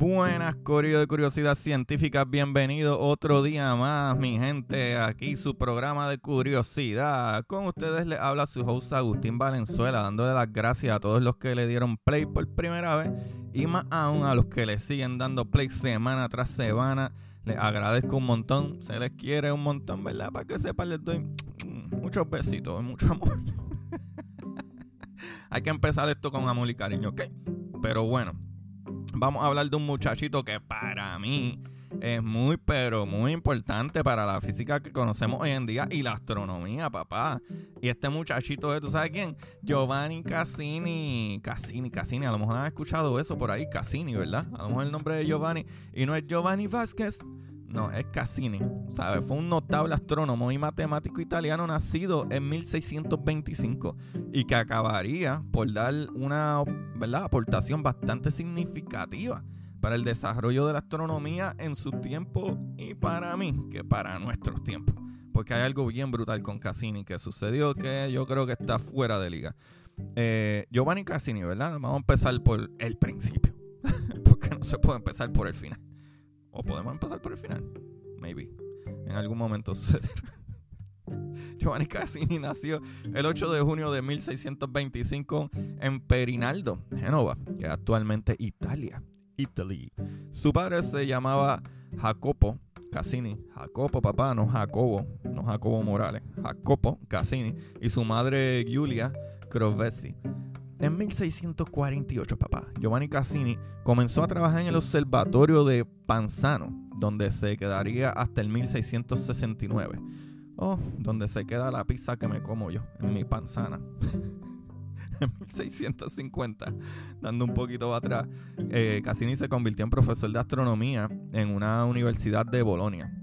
Buenas, Corio de Curiosidad Científica. Bienvenido otro día más, mi gente. Aquí su programa de curiosidad. Con ustedes le habla su host Agustín Valenzuela, dándole las gracias a todos los que le dieron play por primera vez y más aún a los que le siguen dando play semana tras semana. Les agradezco un montón. Se les quiere un montón, ¿verdad? Para que sepan, les doy muchos besitos, mucho amor. Hay que empezar esto con amor y cariño, ¿ok? Pero bueno vamos a hablar de un muchachito que para mí es muy, pero muy importante para la física que conocemos hoy en día y la astronomía, papá. Y este muchachito es, ¿tú sabes quién? Giovanni Cassini. Cassini, Cassini. A lo mejor han escuchado eso por ahí, Cassini, ¿verdad? A lo mejor el nombre de Giovanni. Y no es Giovanni Vázquez. No, es Cassini. ¿Sabes? Fue un notable astrónomo y matemático italiano nacido en 1625 y que acabaría por dar una ¿verdad? aportación bastante significativa para el desarrollo de la astronomía en su tiempo y para mí que para nuestros tiempos. Porque hay algo bien brutal con Cassini que sucedió que yo creo que está fuera de liga. Eh, Giovanni Cassini, ¿verdad? Vamos a empezar por el principio. Porque no se puede empezar por el final. Podemos empezar por el final. Maybe. En algún momento sucederá. Giovanni Cassini nació el 8 de junio de 1625 en Perinaldo, Génova, que actualmente Italia. Italy. Su padre se llamaba Jacopo Cassini. Jacopo, papá, no Jacobo, no Jacobo Morales. Jacopo Cassini. Y su madre Giulia Crovesi. En 1648, papá, Giovanni Cassini comenzó a trabajar en el observatorio de Panzano, donde se quedaría hasta el 1669. Oh, donde se queda la pizza que me como yo, en mi panzana. en 1650, dando un poquito atrás, eh, Cassini se convirtió en profesor de astronomía en una universidad de Bolonia.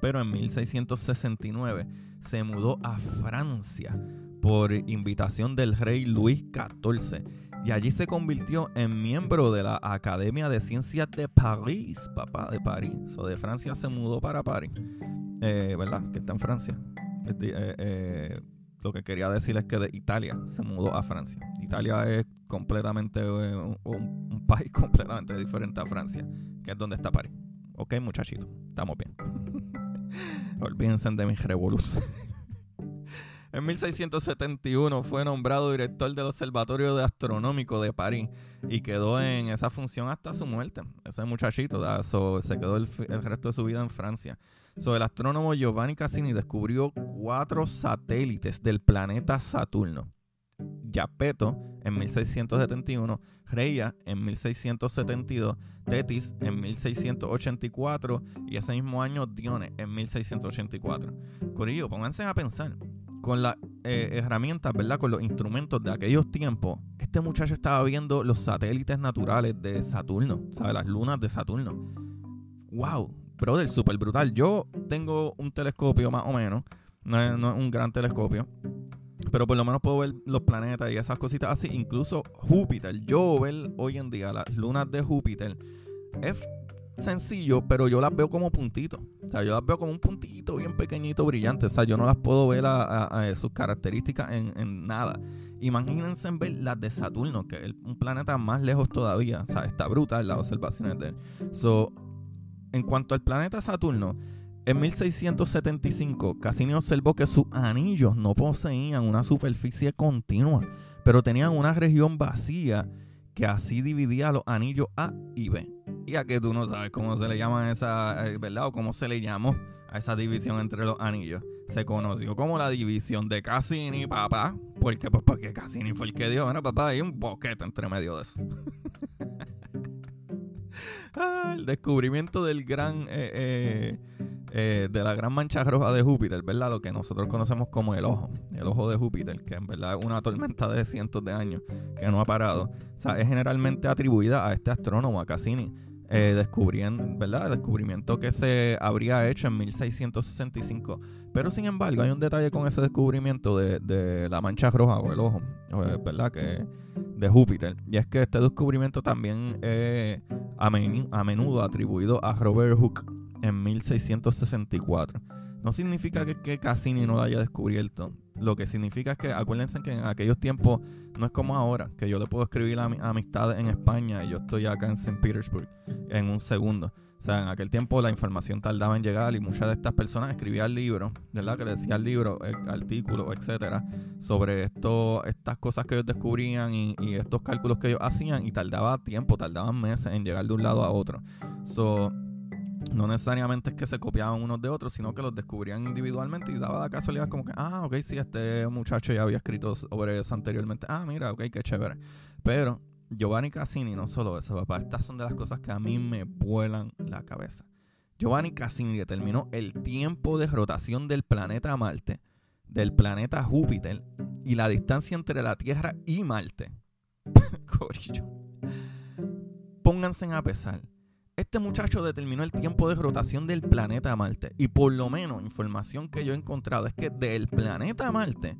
Pero en 1669 se mudó a Francia por invitación del rey Luis XIV. Y allí se convirtió en miembro de la Academia de Ciencias de París, papá, de París. O de Francia se mudó para París, eh, ¿verdad? Que está en Francia. Eh, eh, lo que quería decir es que de Italia se mudó a Francia. Italia es completamente un, un, país completamente diferente a Francia, que es donde está París. Ok, muchachitos, estamos bien. Olvídense de mis revoluciones. En 1671 fue nombrado director del Observatorio de Astronómico de París y quedó en esa función hasta su muerte. Ese muchachito se quedó el, resto de su vida en Francia. el astrónomo Giovanni Cassini descubrió cuatro satélites del planeta Saturno. Yapeto en 1671, Reia en 1672, Tetis en 1684 y ese mismo año Dione en 1684. Corillo, pónganse a pensar con las eh, herramientas, ¿verdad? Con los instrumentos de aquellos tiempos, este muchacho estaba viendo los satélites naturales de Saturno, ¿sabes? Las lunas de Saturno. ¡Wow! Brother, súper brutal. Yo tengo un telescopio más o menos, no es, un gran telescopio, pero por lo menos puedo ver los planetas y esas cositas así. Incluso Júpiter. Yo ver hoy en día las lunas de Júpiter es sencillo, pero yo las veo como puntitos. O sea, yo las veo como un puntito bien pequeñito, brillante. O sea, yo no las puedo ver a, sus características en, nada. Imagínense ver las de Saturno, que es un planeta más lejos todavía. O sea, está brutal las observaciones de él. So, en cuanto al planeta Saturno, en 1675, Cassini observó que sus anillos no poseían una superficie continua, pero tenían una región vacía que así dividía los anillos A y B. Y a que tú no sabes cómo se le llama esa, eh, ¿verdad? O cómo se le llamó a esa división entre los anillos. Se conoció como la división de Cassini, papá. Porque, pues, porque Cassini fue el que dio, bueno, papá, hay un boquete entre medio de eso. Ah, el descubrimiento del gran, eh, eh, eh, de la gran mancha roja de Júpiter, ¿verdad? Lo que nosotros conocemos como el ojo, el ojo de Júpiter, que en verdad es una tormenta de cientos de años que no ha parado. O sea, es generalmente atribuida a este astrónomo, a Cassini eh, descubrían, ¿verdad? El descubrimiento que se habría hecho en 1665. Pero sin embargo, hay un detalle con ese descubrimiento de, la mancha roja o el ojo, ¿verdad? Que de Júpiter. Y es que este descubrimiento también es a, menudo atribuido a Robert Hooke en 1664. No significa que, que Cassini no lo haya descubierto. Lo que significa es que acuérdense que en aquellos tiempos no es como ahora, que yo le puedo escribir a amistades en España y yo estoy acá en St. Petersburg en un segundo. O sea, en aquel tiempo la información tardaba en llegar y muchas de estas personas escribían libros, ¿verdad? Que decían libros, eh, artículos, etcétera, sobre esto, estas cosas que ellos descubrían y, y, estos cálculos que ellos hacían y tardaba tiempo, tardaban meses en llegar de un lado a otro. So, no necesariamente es que se copiaban unos de otros, sino que los descubrían individualmente y daba la casualidad como que, ah, ok, sí, este muchacho ya había escrito sobre eso anteriormente. Ah, mira, ok, qué chévere. Pero Giovanni Cassini, no solo eso, papá, estas son de las cosas que a mí me vuelan la cabeza. Giovanni Cassini determinó el tiempo de rotación del planeta Marte, del planeta Júpiter y la distancia entre la Tierra y Marte. Corillo. Pónganse a pesar este muchacho determinó el tiempo de rotación del planeta Marte. Y por lo menos, información que yo he encontrado es que del planeta Marte,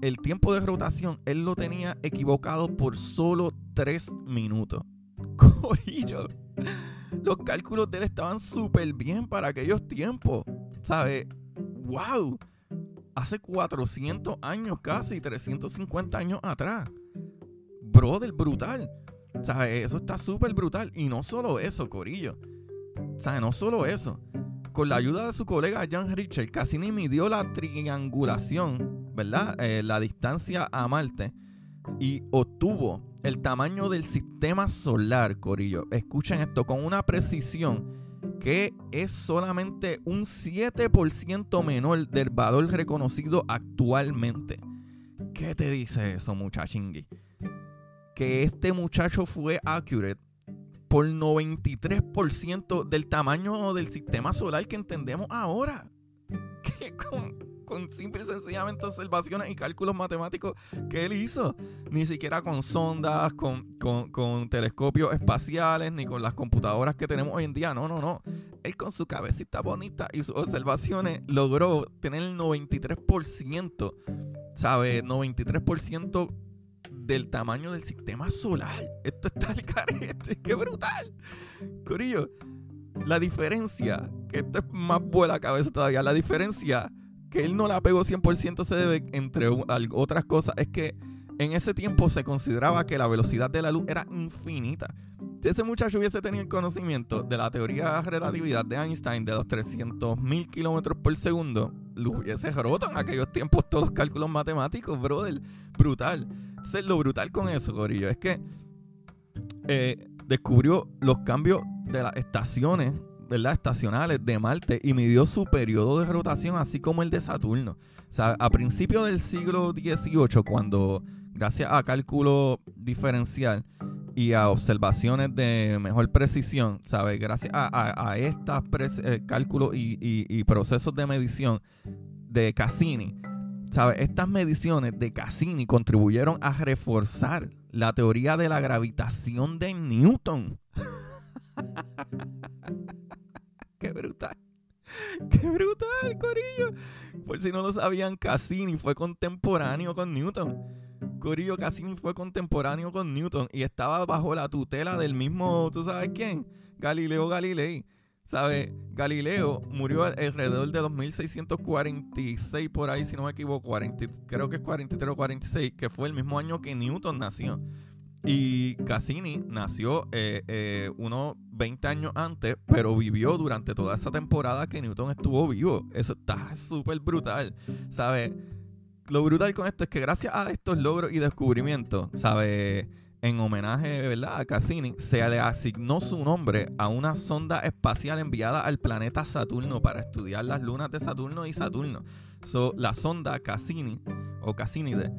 el tiempo de rotación él lo tenía equivocado por solo 3 minutos. Corillo. Los cálculos de él estaban súper bien para aquellos tiempos. ¿Sabes? ¡Wow! Hace 400 años casi, 350 años atrás. Brother, brutal. Eso está súper brutal. Y no solo eso, Corillo. ¿Sabes? No solo eso. Con la ayuda de su colega Jan Richard, Cassini midió la triangulación, ¿verdad? Eh, la distancia a Marte y obtuvo el tamaño del sistema solar, Corillo. Escuchen esto, con una precisión que es solamente un 7% menor del valor reconocido actualmente. ¿Qué te dice eso, muchachingui? Que este muchacho fue accurate por 93% del tamaño del sistema solar que entendemos ahora. Que con, con simple y sencillamente observaciones y cálculos matemáticos que él hizo. Ni siquiera con sondas, con, con, telescopios espaciales, ni con las computadoras que tenemos hoy en día. No, no, no. Él con su cabecita bonita y sus observaciones logró tener el 93%, ¿sabe? 93% del tamaño del sistema solar. Esto está el carete, qué brutal. Corillo, la diferencia, que esto es más buena cabeza todavía, la diferencia que él no la pegó 100% se debe, entre otras cosas, es que en ese tiempo se consideraba que la velocidad de la luz era infinita. Si ese muchacho hubiese tenido el conocimiento de la teoría de relatividad de Einstein de los 300.000 kilómetros por segundo, lo hubiese roto en aquellos tiempos todos los cálculos matemáticos, brother. Brutal lo brutal con eso, Corillo, es que eh, descubrió los cambios de las estaciones, ¿verdad? Estacionales de Marte y midió su periodo de rotación, así como el de Saturno. O sea, a principios del siglo XVIII, cuando, gracias a cálculo diferencial y a observaciones de mejor precisión, ¿sabes? Gracias a, estos eh, cálculos y procesos de medición de Cassini, ¿Sabes? Estas mediciones de Cassini contribuyeron a reforzar la teoría de la gravitación de Newton. ¡Qué brutal! ¡Qué brutal, Corillo! Por si no lo sabían, Cassini fue contemporáneo con Newton. Corillo Cassini fue contemporáneo con Newton y estaba bajo la tutela del mismo, ¿tú sabes quién? Galileo Galilei. ¿Sabe? Galileo murió alrededor de 2646 por ahí, si no me equivoco, creo que es 43 o 46, que fue el mismo año que Newton nació. Y Cassini nació eh, eh, unos 20 años antes, pero vivió durante toda esa temporada que Newton estuvo vivo. Eso está súper brutal, ¿sabes? Lo brutal con esto es que gracias a estos logros y descubrimientos, ¿sabes? En homenaje ¿verdad? a Cassini, se le asignó su nombre a una sonda espacial enviada al planeta Saturno para estudiar las lunas de Saturno y Saturno. So, la sonda Cassini o Cassinide,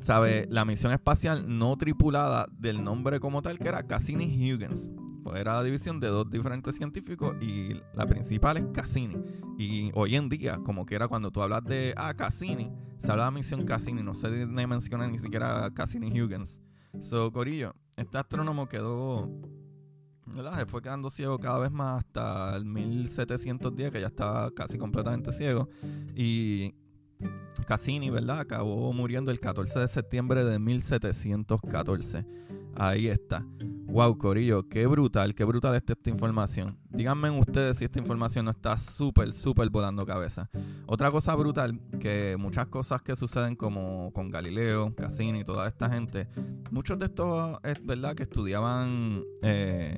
sabe, la misión espacial no tripulada del nombre como tal que era Cassini-Huygens. Pues era la división de dos diferentes científicos y la principal es Cassini. Y hoy en día, como que era cuando tú hablas de ah, Cassini, se habla de misión Cassini, no se menciona ni siquiera Cassini-Huygens. So, Corillo, este astrónomo quedó, ¿verdad? Se fue quedando ciego cada vez más hasta el 1710, que ya estaba casi completamente ciego. Y Cassini, ¿verdad? Acabó muriendo el 14 de septiembre de 1714. Ahí está. Wow, Corillo, qué brutal, qué brutal está esta información. Díganme ustedes si esta información no está súper, súper volando cabeza. Otra cosa brutal, que muchas cosas que suceden como con Galileo, Cassini toda esta gente, muchos de estos es verdad que estudiaban eh,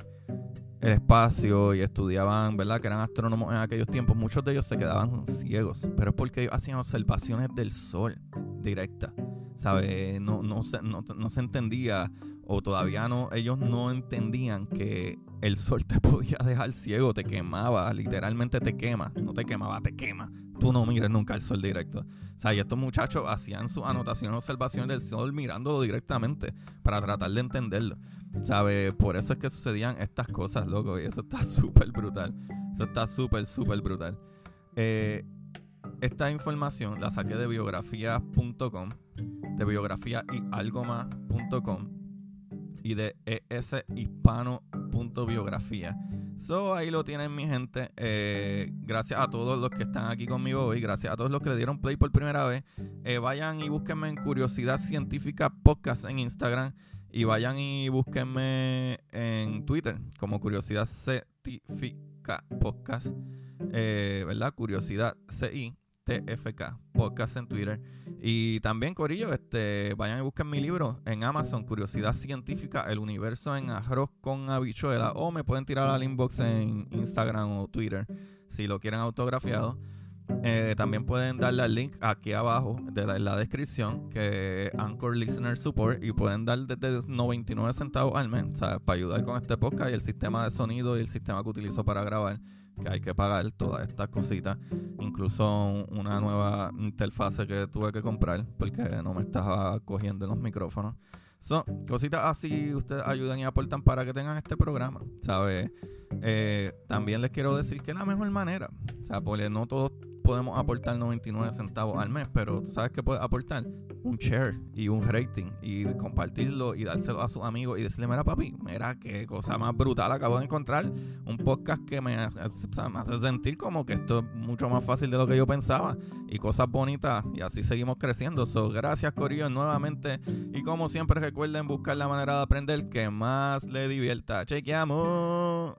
el espacio y estudiaban, ¿verdad? Que eran astrónomos en aquellos tiempos, muchos de ellos se quedaban ciegos, pero es porque ellos hacían observaciones del sol directa, ¿sabes? No, no, se, no, no se entendía o todavía no, ellos no entendían que el sol te podía dejar ciego, te quemaba, literalmente te quema, no te quemaba, te quema. Tú no mires nunca el sol directo. O sea, y estos muchachos hacían su anotación, observación del sol mirándolo directamente para tratar de entenderlo. ¿Sabes? Por eso es que sucedían estas cosas, loco, y eso está súper brutal. Eso está súper, súper brutal. Eh, esta información la saqué de biografía.com, de biografía y algo más.com y de eshispano.biografía. So, ahí lo tienen mi gente. Eh, gracias a todos los que están aquí conmigo hoy. Gracias a todos los que le dieron play por primera vez. Eh, vayan y búsquenme en Curiosidad Científica Podcast en Instagram. Y vayan y búsquenme en Twitter como Curiosidad Científica Podcast. Eh, ¿Verdad? Curiosidad CI TFK Podcast en Twitter. Y también, Corillo, este, vayan y busquen mi libro en Amazon, Curiosidad Científica, El Universo en Arroz con Habichuela. O me pueden tirar al inbox en Instagram o Twitter si lo quieren autografiado. Eh, también pueden darle al link aquí abajo de la, en la descripción que Anchor Listener Support y pueden dar desde 99 centavos al mes para ayudar con este podcast y el sistema de sonido y el sistema que utilizo para grabar que hay que pagar todas estas cositas, incluso una nueva interfase que tuve que comprar porque no me estaba cogiendo los micrófonos. Son cositas así, ustedes ayudan y aportan para que tengan este programa, ¿sabes? Eh, también les quiero decir que es la mejor manera, o porque no todos podemos aportar 99 centavos al mes, pero tú sabes que puedes aportar un share y un rating y compartirlo y dárselo a sus amigos y decirle, mira papi, mira qué cosa más brutal acabo de encontrar, un podcast que me hace, sentir como que esto es mucho más fácil de lo que yo pensaba y cosas bonitas y así seguimos creciendo. So, gracias Corillo nuevamente y como siempre recuerden buscar la manera de aprender que más le divierta. Chequeamos.